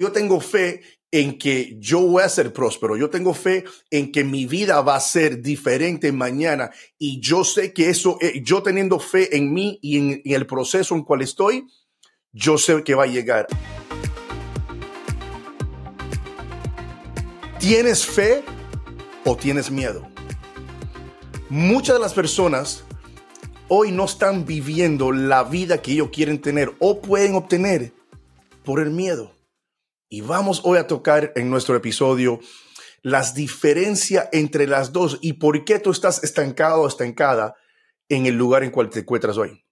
Yo tengo fe en que yo voy a ser próspero. Yo tengo fe en que mi vida va a ser diferente mañana. Y yo sé que eso, eh, yo teniendo fe en mí y en, el proceso en cual estoy, yo sé que va a llegar. ¿Tienes fe o tienes miedo? Muchas de las personas hoy no están viviendo la vida que ellos quieren tener o pueden obtener por el miedo. Y vamos hoy a tocar en nuestro episodio las diferencias entre las dos y por qué tú estás estancado o estancada en el lugar en cual te encuentras hoy.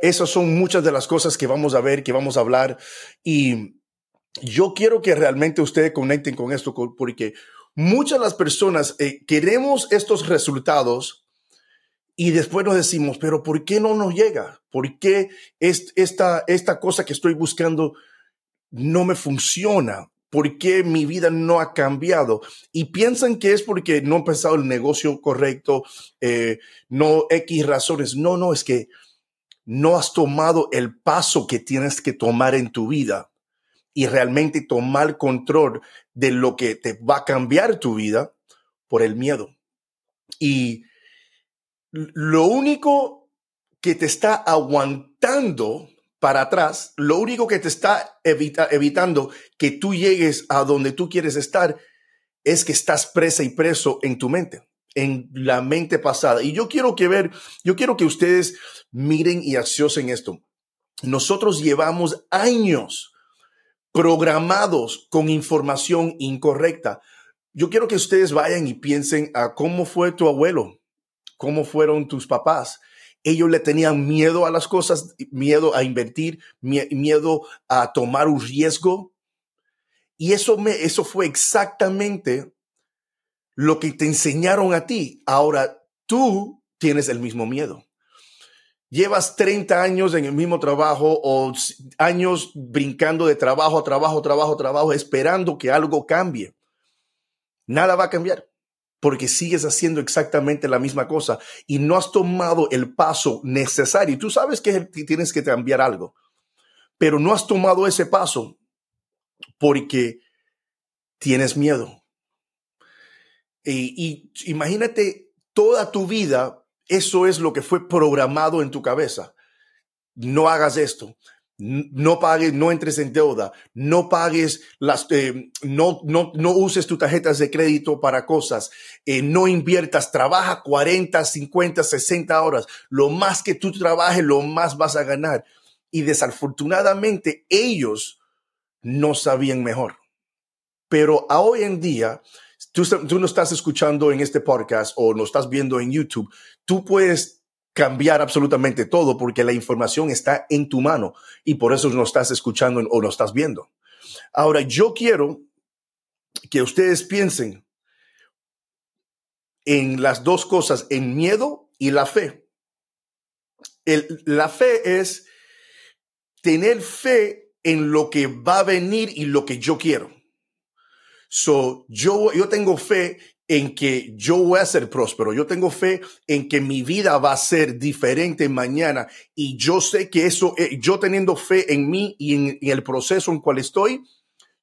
Esas son muchas de las cosas que vamos a ver, que vamos a hablar y yo quiero que realmente ustedes conecten con esto porque muchas de las personas eh, queremos estos resultados y después nos decimos, pero ¿por qué no nos llega? ¿Por qué esta, esta cosa que estoy buscando no me funciona? ¿Por qué mi vida no ha cambiado? Y piensan que es porque no han pensado el negocio correcto, eh, no X razones. No, no, es que no has tomado el paso que tienes que tomar en tu vida y realmente tomar control de lo que te va a cambiar tu vida por el miedo. Y lo único que te está aguantando para atrás, lo único que te está evitando que tú llegues a donde tú quieres estar es que estás presa y preso en tu mente, en la mente pasada. Y yo quiero que ver, yo quiero que ustedes miren y aciosen esto. Nosotros llevamos años programados con información incorrecta. Yo quiero que ustedes vayan y piensen a cómo fue tu abuelo, cómo fueron tus papás. Ellos le tenían miedo a las cosas, miedo a invertir, miedo a tomar un riesgo. Y eso, me, eso fue exactamente lo que te enseñaron a ti. Ahora tú tienes el mismo miedo. Llevas 30 años en el mismo trabajo o años brincando de trabajo a trabajo, trabajo, trabajo, esperando que algo cambie. Nada va a cambiar porque sigues haciendo exactamente la misma cosa y no has tomado el paso necesario. Tú sabes que tienes que cambiar algo, pero no has tomado ese paso porque tienes miedo. Y, imagínate toda tu vida, eso es lo que fue programado en tu cabeza. No hagas esto, no pagues, no entres en deuda, no pagues las, eh, no, no, no uses tus tarjetas de crédito para cosas, eh, no inviertas, trabaja 40, 50, 60 horas. Lo más que tú trabajes, lo más vas a ganar. Y desafortunadamente ellos no sabían mejor. Pero a hoy en día, tú, tú no estás escuchando en este podcast o no estás viendo en YouTube, tú puedes cambiar absolutamente todo porque la información está en tu mano y por eso no estás escuchando o no estás viendo. Ahora, yo quiero que ustedes piensen en las dos cosas, en miedo y la fe. la fe es tener fe en lo que va a venir y lo que yo quiero. So, yo, yo tengo fe en que yo voy a ser próspero. Yo tengo fe en que mi vida va a ser diferente mañana. Y yo sé que eso, eh, yo teniendo fe en mí y en, el proceso en cual estoy,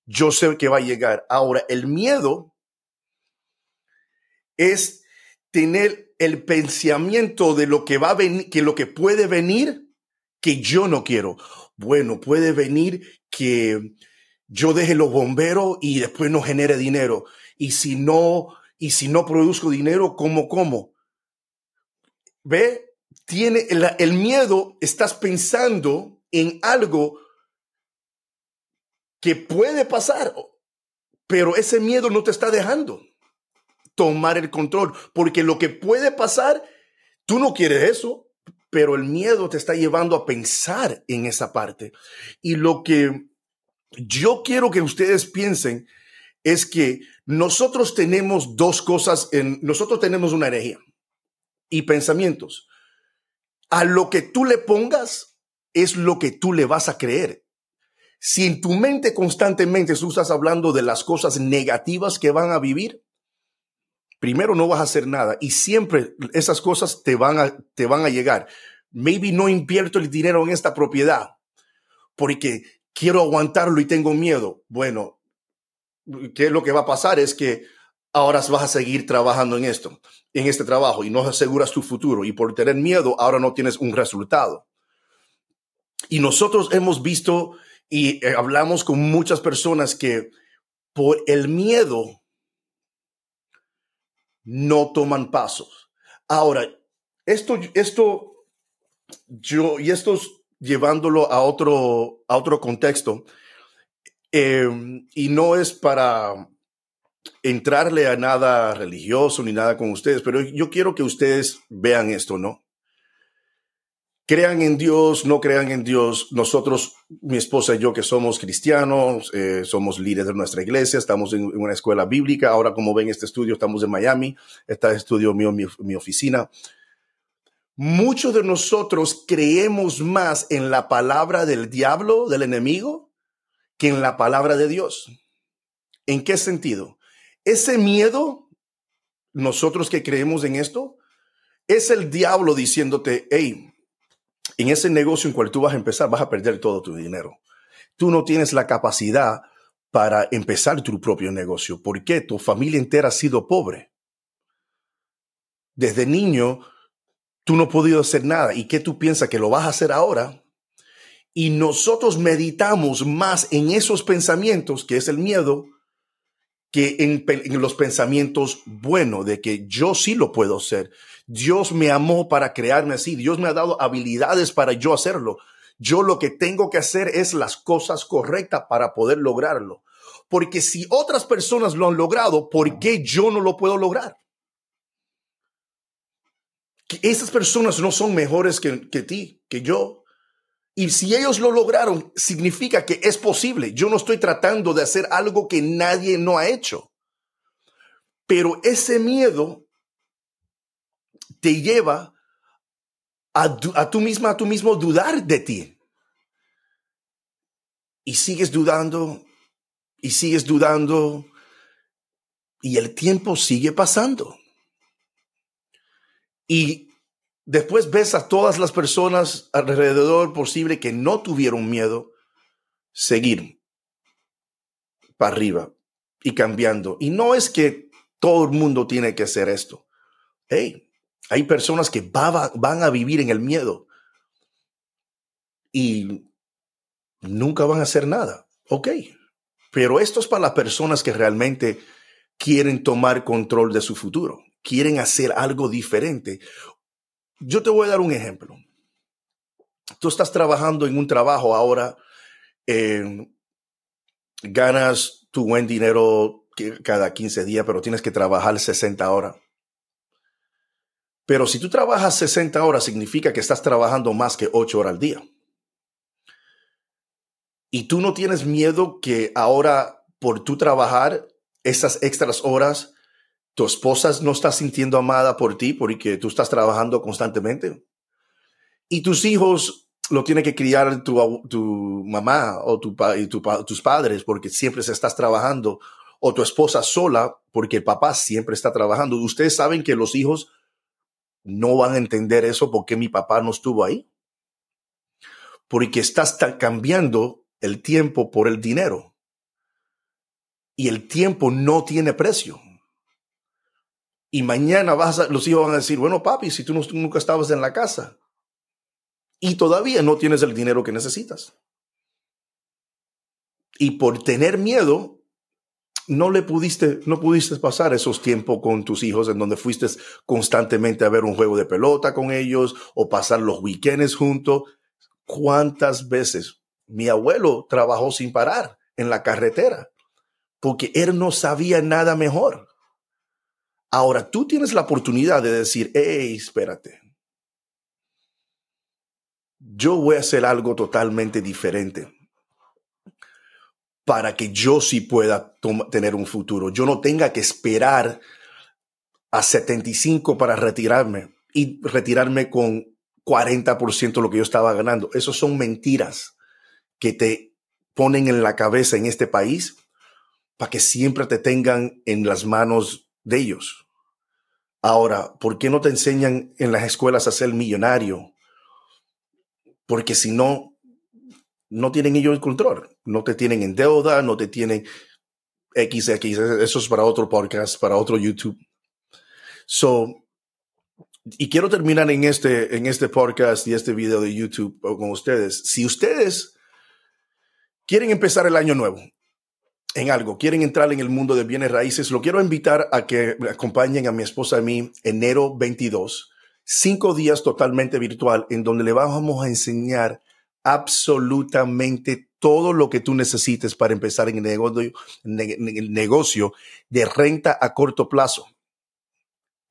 yo sé que va a llegar. Ahora, el miedo es tener el pensamiento de lo que va a venir, que lo que puede venir, que yo no quiero. Bueno, puede venir que yo deje los bomberos y después no genere dinero. Y si no, y si no produzco dinero, ¿cómo como? ¿Ve? Tiene el, el miedo, estás pensando en algo que puede pasar, pero ese miedo no te está dejando tomar el control, porque lo que puede pasar, tú no quieres eso, pero el miedo te está llevando a pensar en esa parte. Y lo que yo quiero que ustedes piensen es que nosotros tenemos dos cosas, en, nosotros tenemos una energía y pensamientos. A lo que tú le pongas es lo que tú le vas a creer. Si en tu mente constantemente tú estás hablando de las cosas negativas que van a vivir, primero no vas a hacer nada y siempre esas cosas te van a, te van a llegar. Maybe no invierto el dinero en esta propiedad porque quiero aguantarlo y tengo miedo. Bueno, ¿qué es lo que va a pasar? Es que ahora vas a seguir trabajando en esto, en este trabajo y no aseguras tu futuro y por tener miedo ahora no tienes un resultado. Y nosotros hemos visto y eh, hablamos con muchas personas que por el miedo no toman pasos. Ahora, esto, esto, yo, y esto llevándolo a otro, a otro contexto, em, y no es para entrarle a nada religioso ni nada con ustedes, pero yo quiero que ustedes vean esto, ¿no? Crean en Dios, no crean en Dios. Nosotros, mi esposa y yo, que somos cristianos, eh, somos líderes de nuestra iglesia, estamos en, una escuela bíblica. Ahora, como ven, este estudio, estamos en Miami. Está el estudio mío, mi oficina. Muchos de nosotros creemos más en la palabra del diablo, del enemigo, que en la palabra de Dios. ¿En qué sentido? Ese miedo, nosotros que creemos en esto, es el diablo diciéndote, hey, en ese negocio en cual tú vas a empezar, vas a perder todo tu dinero. Tú no tienes la capacidad para empezar tu propio negocio. ¿Por qué? Tu familia entera ha sido pobre. Desde niño, tú no has podido hacer nada. ¿Y qué tú piensas que lo vas a hacer ahora? Y nosotros meditamos más en esos pensamientos, que es el miedo, que en, los pensamientos buenos, de que yo sí lo puedo hacer. Dios me amó para crearme así. Dios me ha dado habilidades para yo hacerlo. Yo lo que tengo que hacer es las cosas correctas para poder lograrlo. Porque si otras personas lo han logrado, ¿por qué yo no lo puedo lograr? Que esas personas no son mejores que, que ti, que yo. Y si ellos lo lograron, significa que es posible. Yo no estoy tratando de hacer algo que nadie no ha hecho. Pero ese miedo te lleva a, a tú misma, a tú mismo dudar de ti. Y sigues dudando, y sigues dudando, y el tiempo sigue pasando. Y después ves a todas las personas alrededor posible que no tuvieron miedo seguir para arriba y cambiando. Y no es que todo el mundo tiene que hacer esto. Hey, hay personas que van a vivir en el miedo y nunca van a hacer nada. Ok, pero esto es para las personas que realmente quieren tomar control de su futuro, quieren hacer algo diferente. Yo te voy a dar un ejemplo. Tú estás trabajando en un trabajo ahora, eh, ganas tu buen dinero cada 15 días, pero tienes que trabajar 60 horas. Pero si tú trabajas 60 horas, significa que estás trabajando más que 8 horas al día. Y tú no tienes miedo que ahora, por tu trabajar esas extras horas, tu esposa no está sintiendo amada por ti porque tú estás trabajando constantemente. Y tus hijos lo tiene que criar tu, tu mamá o tu, y tus padres porque siempre se estás trabajando. O tu esposa sola porque el papá siempre está trabajando. Ustedes saben que los hijos no van a entender eso porque mi papá no estuvo ahí. Porque estás cambiando el tiempo por el dinero. Y el tiempo no tiene precio. Y mañana vas a, los hijos van a decir, bueno, papi, si tú nunca estabas en la casa y todavía no tienes el dinero que necesitas. Y por tener miedo, no le pudiste, no pudiste pasar esos tiempos con tus hijos en donde fuiste constantemente a ver un juego de pelota con ellos o pasar los weekends juntos. ¿Cuántas veces mi abuelo trabajó sin parar en la carretera? Porque él no sabía nada mejor. Ahora tú tienes la oportunidad de decir, hey, espérate. Yo voy a hacer algo totalmente diferente para que yo sí pueda tener un futuro. Yo no tenga que esperar a 75 para retirarme y retirarme con 40% de lo que yo estaba ganando. Esas son mentiras que te ponen en la cabeza en este país para que siempre te tengan en las manos de ellos. Ahora, ¿por qué no te enseñan en las escuelas a ser millonario? Porque si no, no tienen ellos el control. No te tienen en deuda, no te tienen XX. Eso es para otro podcast, para otro YouTube. So, y quiero terminar en este, en este podcast y este video de YouTube con ustedes. Si ustedes quieren empezar el año nuevo en algo, quieren entrar en el mundo de bienes raíces, lo quiero invitar a que acompañen a mi esposa y a mí enero 22, cinco días totalmente virtual, en donde le vamos a enseñar absolutamente todo lo que tú necesites para empezar en el negocio de renta a corto plazo.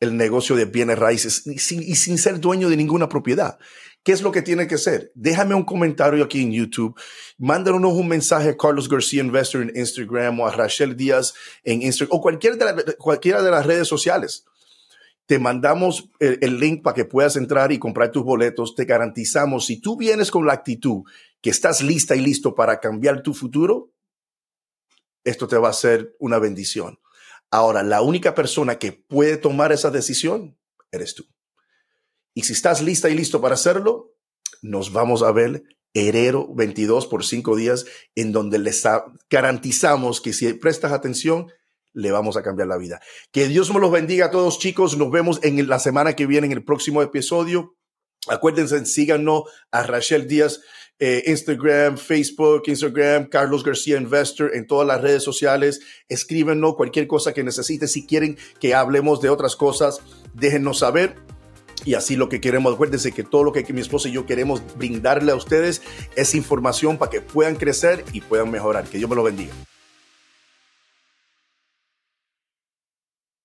El negocio de bienes raíces. Y sin, ser dueño de ninguna propiedad. ¿Qué es lo que tiene que hacer? Déjame un comentario aquí en YouTube, mándanos un mensaje a Carlos García Investor en Instagram o a Rachel Díaz en Instagram o cualquiera de, cualquiera de las redes sociales. Te mandamos el, el link para que puedas entrar y comprar tus boletos. Te garantizamos, si tú vienes con la actitud que estás lista y listo para cambiar tu futuro, esto te va a ser una bendición. Ahora, la única persona que puede tomar esa decisión eres tú. Y si estás lista y listo para hacerlo, nos vamos a ver enero 22 por cinco días, en donde les garantizamos que si prestas atención, le vamos a cambiar la vida. Que Dios me los bendiga a todos, chicos. Nos vemos en la semana que viene en el próximo episodio. Acuérdense, síganos a Rachel Díaz eh, Instagram, Facebook, Instagram, Carlos García Investor, en todas las redes sociales. Escríbenos cualquier cosa que necesiten. Si quieren que hablemos de otras cosas, déjenos saber. Y así lo que queremos, acuérdense que todo lo que mi esposa y yo queremos brindarle a ustedes es información para que puedan crecer y puedan mejorar. Que Dios me lo bendiga.